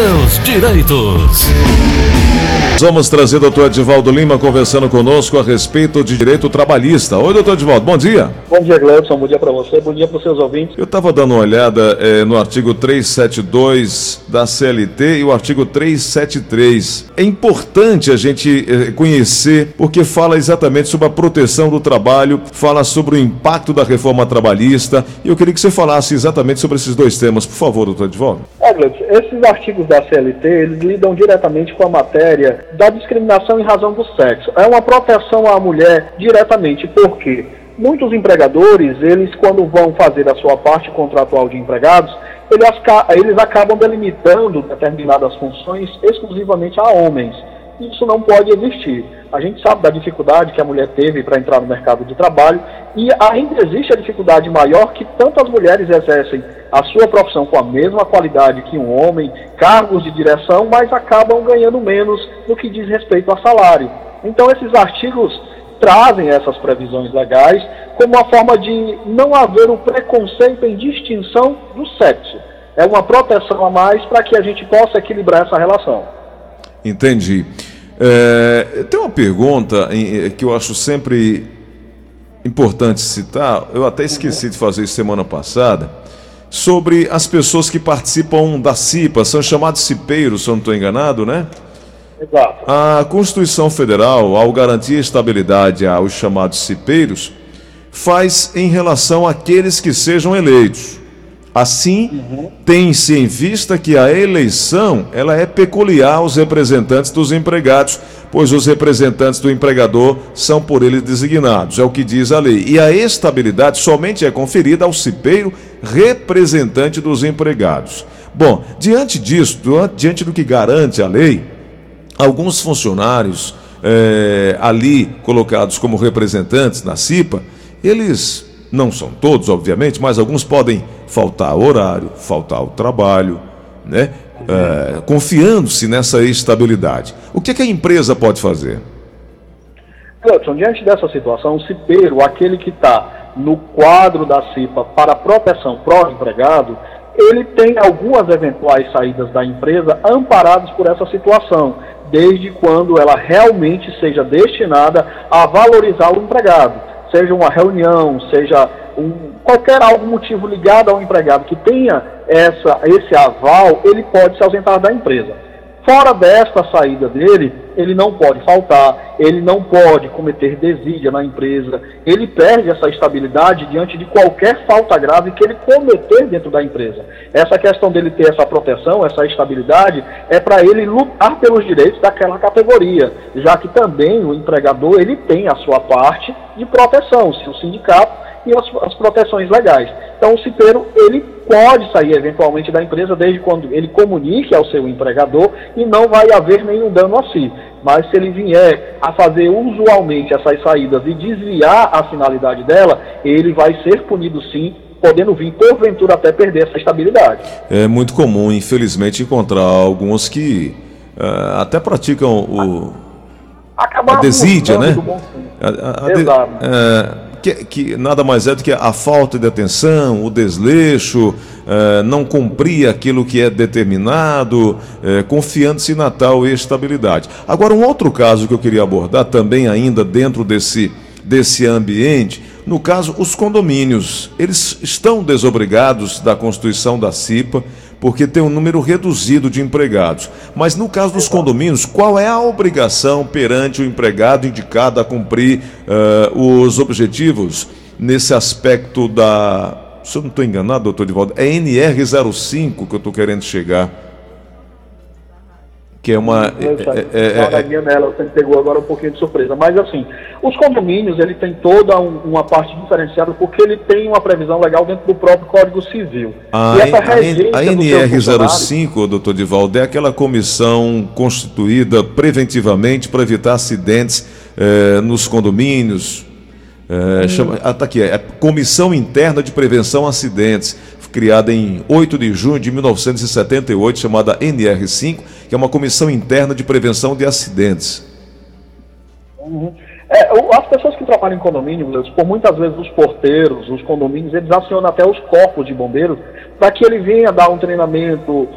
seus direitos. Vamos trazer o doutor Edivaldo Lima conversando conosco a respeito de direito trabalhista. Oi, doutor Edivaldo, bom dia. Bom dia, Gleudson. Bom dia para você, bom dia para os seus ouvintes. Eu estava dando uma olhada eh, no artigo 372 da CLT e o artigo 373. É importante a gente eh, conhecer, porque fala exatamente sobre a proteção do trabalho, fala sobre o impacto da reforma trabalhista. E eu queria que você falasse exatamente sobre esses dois temas, por favor, doutor Edivaldo. É, Gleudson, esses artigos da CLT, eles lidam diretamente com a matéria da discriminação em razão do sexo. É uma proteção à mulher diretamente, porque muitos empregadores, eles quando vão fazer a sua parte contratual de empregados, eles, eles acabam delimitando determinadas funções exclusivamente a homens. Isso não pode existir. A gente sabe da dificuldade que a mulher teve para entrar no mercado de trabalho e ainda existe a dificuldade maior que tantas mulheres exercem a sua profissão com a mesma qualidade que um homem, cargos de direção, mas acabam ganhando menos no que diz respeito a salário. Então esses artigos trazem essas previsões legais como uma forma de não haver o preconceito em distinção do sexo. É uma proteção a mais para que a gente possa equilibrar essa relação. Entendi. É, tem uma pergunta em, que eu acho sempre importante citar, eu até esqueci de fazer isso semana passada, sobre as pessoas que participam da CIPA, são chamados cipeiros, se eu não estou enganado, né? Exato. A Constituição Federal, ao garantir estabilidade aos chamados cipeiros, faz em relação àqueles que sejam eleitos. Assim, uhum. tem-se em vista que a eleição ela é peculiar aos representantes dos empregados, pois os representantes do empregador são por ele designados, é o que diz a lei. E a estabilidade somente é conferida ao cipeiro representante dos empregados. Bom, diante disso, diante do que garante a lei, alguns funcionários é, ali colocados como representantes na CIPA, eles não são todos, obviamente, mas alguns podem faltar horário, faltar o trabalho, né? É, confiando-se nessa estabilidade. O que, é que a empresa pode fazer? Cleiton, diante dessa situação, o CIPEiro, aquele que está no quadro da CIPA para proteção pró-empregado, ele tem algumas eventuais saídas da empresa amparadas por essa situação, desde quando ela realmente seja destinada a valorizar o empregado seja uma reunião, seja um, qualquer algum motivo ligado ao empregado que tenha essa, esse aval, ele pode se ausentar da empresa. Fora desta saída dele, ele não pode faltar, ele não pode cometer desídia na empresa, ele perde essa estabilidade diante de qualquer falta grave que ele cometer dentro da empresa. Essa questão dele ter essa proteção, essa estabilidade, é para ele lutar pelos direitos daquela categoria, já que também o empregador ele tem a sua parte de proteção, se o sindicato e as, as proteções legais. Então, o cipeiro, ele pode sair eventualmente da empresa desde quando ele comunique ao seu empregador e não vai haver nenhum dano a si. Mas se ele vier a fazer usualmente essas saídas e desviar a finalidade dela, ele vai ser punido sim podendo vir, porventura, até perder essa estabilidade. É muito comum, infelizmente, encontrar alguns que uh, até praticam o. Acabar a desídia, né? A, a, a Exato. De, uh, que, que, nada mais é do que a falta de atenção, o desleixo, eh, não cumprir aquilo que é determinado, eh, confiando-se na tal estabilidade. Agora, um outro caso que eu queria abordar, também ainda dentro desse, desse ambiente, no caso, os condomínios, eles estão desobrigados da constituição da CIPA, porque tem um número reduzido de empregados. Mas no caso dos condomínios, qual é a obrigação perante o empregado indicado a cumprir uh, os objetivos nesse aspecto da. Se eu não estou enganado, doutor Divaldo, é NR05 que eu estou querendo chegar que é uma. É, é, é, minha nela, você pegou agora um pouquinho de surpresa. Mas assim, os condomínios ele tem toda um, uma parte diferenciada porque ele tem uma previsão legal dentro do próprio Código Civil. A, e essa a, a NR05, doutor Divaldo, é aquela comissão constituída preventivamente para evitar acidentes eh, nos condomínios. É, chama, ah, tá aqui, é Comissão Interna de Prevenção a Acidentes criada em 8 de junho de 1978, chamada NR5, que é uma comissão interna de prevenção de acidentes. Uhum. É, as pessoas que trabalham em condomínio, por muitas vezes os porteiros, os condomínios, eles acionam até os corpos de bombeiros para que ele venha dar um treinamento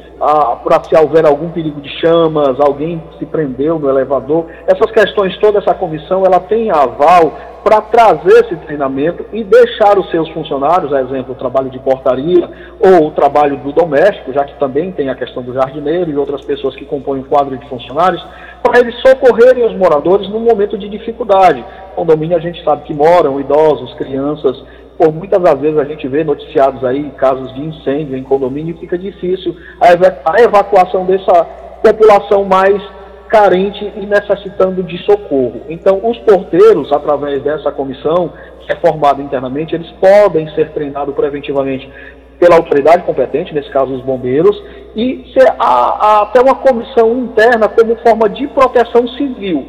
para se houver algum perigo de chamas, alguém se prendeu no elevador. Essas questões, toda essa comissão, ela tem aval para trazer esse treinamento e deixar os seus funcionários, exemplo, o trabalho de portaria ou o trabalho do doméstico, já que também tem a questão do jardineiro e outras pessoas que compõem o quadro de funcionários, para eles socorrerem os moradores num momento de dificuldade. Condomínio a gente sabe que moram idosos, crianças, por muitas das vezes a gente vê noticiados aí casos de incêndio em condomínio e fica difícil a evacuação dessa população mais carente e necessitando de socorro. Então, os porteiros, através dessa comissão, que é formada internamente, eles podem ser treinados preventivamente pela autoridade competente, nesse caso os bombeiros, e até uma comissão interna como forma de proteção civil.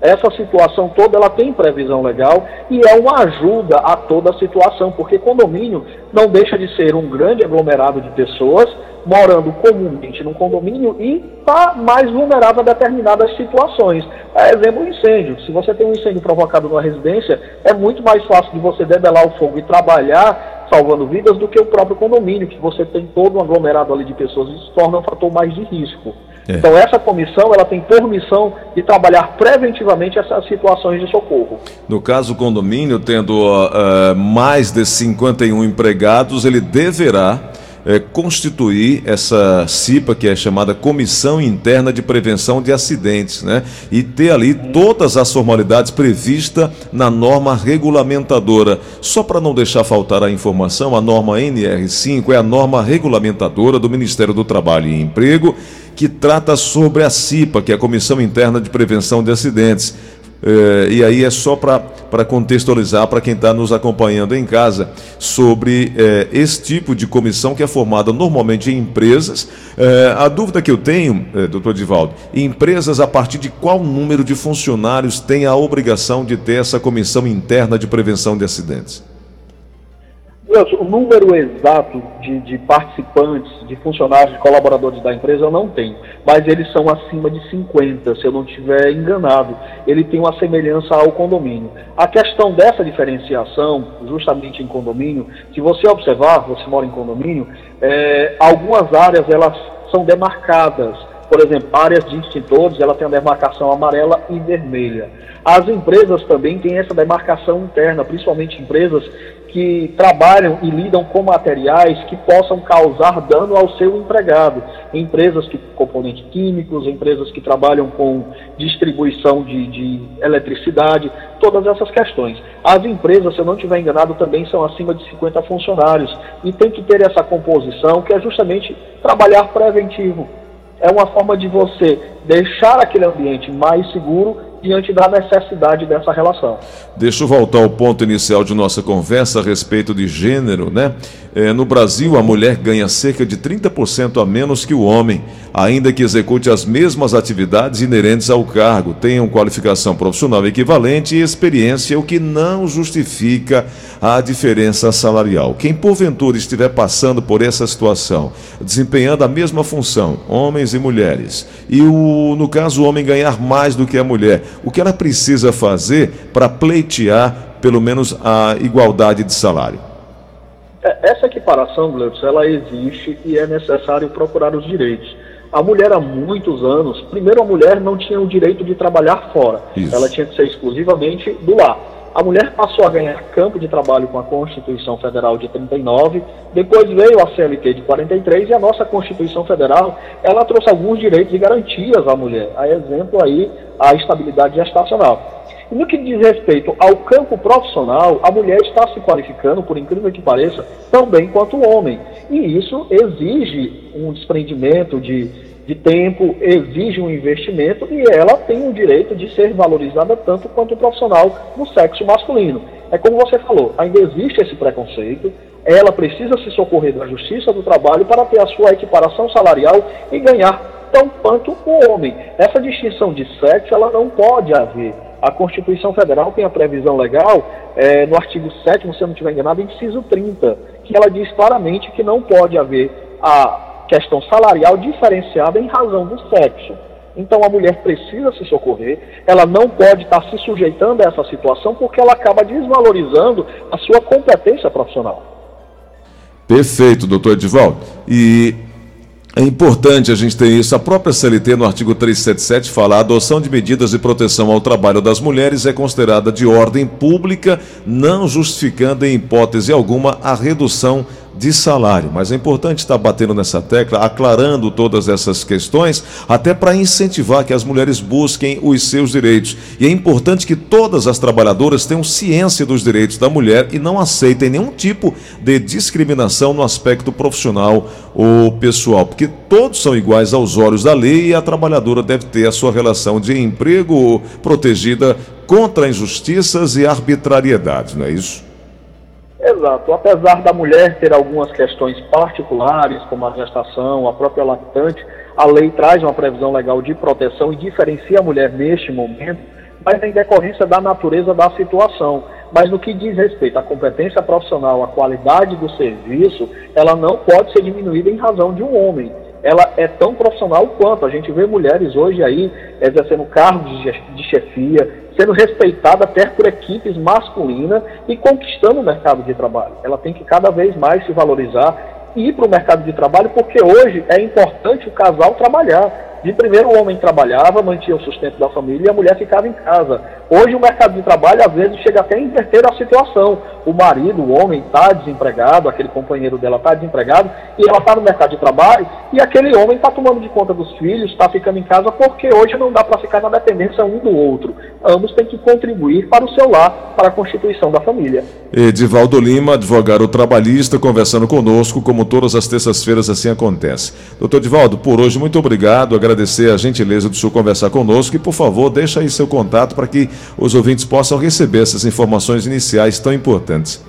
Essa situação toda ela tem previsão legal e é uma ajuda a toda a situação, porque condomínio não deixa de ser um grande aglomerado de pessoas morando comumente num condomínio e está mais vulnerável a determinadas situações. É, exemplo, incêndio. Se você tem um incêndio provocado numa residência, é muito mais fácil de você debelar o fogo e trabalhar salvando vidas do que o próprio condomínio, que você tem todo um aglomerado ali de pessoas, isso torna um fator mais de risco. É. Então essa comissão ela tem por missão de trabalhar preventivamente essas situações de socorro. No caso o condomínio tendo uh, mais de 51 empregados, ele deverá é, constituir essa CIPA, que é chamada Comissão Interna de Prevenção de Acidentes, né? E ter ali todas as formalidades previstas na norma regulamentadora. Só para não deixar faltar a informação, a norma NR5 é a norma regulamentadora do Ministério do Trabalho e Emprego que trata sobre a CIPA, que é a Comissão Interna de Prevenção de Acidentes. É, e aí é só para contextualizar para quem está nos acompanhando em casa sobre é, esse tipo de comissão que é formada normalmente em empresas. É, a dúvida que eu tenho, é, doutor Divaldo, empresas a partir de qual número de funcionários tem a obrigação de ter essa comissão interna de prevenção de acidentes? O número exato de, de, participantes, de funcionários, de colaboradores da empresa eu não tenho, mas eles são acima de 50, se eu não estiver enganado. Ele tem uma semelhança ao condomínio. A questão dessa diferenciação, justamente em condomínio, se você observar, você mora em condomínio, é, algumas áreas elas são demarcadas. Por exemplo, áreas de extintores, ela tem a demarcação amarela e vermelha. As empresas também têm essa demarcação interna, principalmente empresas que trabalham e lidam com materiais que possam causar dano ao seu empregado. Empresas que componentes químicos, empresas que trabalham com distribuição de, de eletricidade, todas essas questões. As empresas, se eu não estiver enganado, também são acima de 50 funcionários e tem que ter essa composição que é justamente trabalhar preventivo. É uma forma de você deixar aquele ambiente mais seguro diante da necessidade dessa relação. Deixa eu voltar ao ponto inicial de nossa conversa a respeito de gênero, né? É, no Brasil, a mulher ganha cerca de 30% a menos que o homem, ainda que execute as mesmas atividades inerentes ao cargo, tenham qualificação profissional equivalente e experiência, o que não justifica a diferença salarial. Quem porventura estiver passando por essa situação, desempenhando a mesma função, homens e mulheres, e o, no caso o homem ganhar mais do que a mulher, o que ela precisa fazer para pleitear pelo menos a igualdade de salário? É, essa equiparação, Gleudson, ela existe e é necessário procurar os direitos. A mulher há muitos anos, primeiro a mulher não tinha o direito de trabalhar fora, Isso. ela tinha que ser exclusivamente do lar. A mulher passou a ganhar campo de trabalho com a Constituição Federal de 39, depois veio a CLT de 43 e a nossa Constituição Federal, ela trouxe alguns direitos e garantias à mulher. A exemplo aí, a estabilidade gestacional. E no que diz respeito ao campo profissional, a mulher está se qualificando, por incrível que pareça, tão bem quanto o homem. E isso exige um desprendimento de de tempo, exige um investimento e ela tem o direito de ser valorizada tanto quanto o profissional no sexo masculino. É como você falou, ainda existe esse preconceito, ela precisa se socorrer da justiça do trabalho para ter a sua equiparação salarial e ganhar tão quanto o homem. Essa distinção de sexo ela não pode haver. A Constituição Federal tem a previsão legal, é, no artigo 7, se eu não estiver enganado, inciso 30, que ela diz claramente que não pode haver a questão salarial diferenciada em razão do sexo. Então a mulher precisa se socorrer, ela não pode estar se sujeitando a essa situação porque ela acaba desvalorizando a sua competência profissional. Perfeito, doutor Edivaldo. E É importante a gente ter isso. A própria CLT, no artigo 377, fala: a adoção de medidas de proteção ao trabalho das mulheres é considerada de ordem pública, não justificando em hipótese alguma a redução de salário. Mas é importante estar batendo nessa tecla, aclarando todas essas questões, até para incentivar que as mulheres busquem os seus direitos. E é importante que todas as trabalhadoras tenham ciência dos direitos da mulher e não aceitem nenhum tipo de discriminação no aspecto profissional ou pessoal, porque todos são iguais aos olhos da lei e a trabalhadora deve ter a sua relação de emprego protegida contra injustiças e arbitrariedades, não é isso? Exato. Apesar da mulher ter algumas questões particulares, como a gestação, a própria lactante, a lei traz uma previsão legal de proteção e diferencia a mulher neste momento, mas em decorrência da natureza da situação. Mas no que diz respeito à competência profissional, à qualidade do serviço, ela não pode ser diminuída em razão de um homem ela é tão profissional quanto. A gente vê mulheres hoje aí exercendo cargos de chefia, sendo respeitada até por equipes masculinas e conquistando o mercado de trabalho. Ela tem que cada vez mais se valorizar e ir para o mercado de trabalho, porque hoje é importante o casal trabalhar. De primeiro, o homem trabalhava, mantinha o sustento da família e a mulher ficava em casa. Hoje, o mercado de trabalho, às vezes, chega até a inverter a situação. O marido, o homem, está desempregado, aquele companheiro dela está desempregado, e ela está no mercado de trabalho, e aquele homem está tomando de conta dos filhos, está ficando em casa, porque hoje não dá para ficar na dependência um do outro. Ambos têm que contribuir para o seu lar, para a constituição da família. Edivaldo Lima, advogado trabalhista, conversando conosco, como todas as terças-feiras assim acontece. Doutor Edivaldo, por hoje, muito obrigado agradecer a gentileza do senhor conversar conosco e, por favor, deixa aí seu contato para que os ouvintes possam receber essas informações iniciais tão importantes.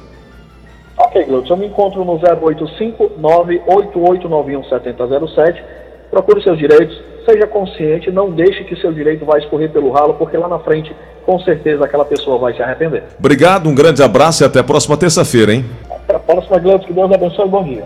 Ok, Gleudson, eu me encontro no 085 98891 7007. Procure seus direitos, seja consciente, não deixe que seu direito vá escorrer pelo ralo, porque lá na frente, com certeza, aquela pessoa vai se arrepender. Obrigado, um grande abraço e até a próxima terça-feira, hein? Até a próxima, Gleudson, que Deus abençoe e bom dia.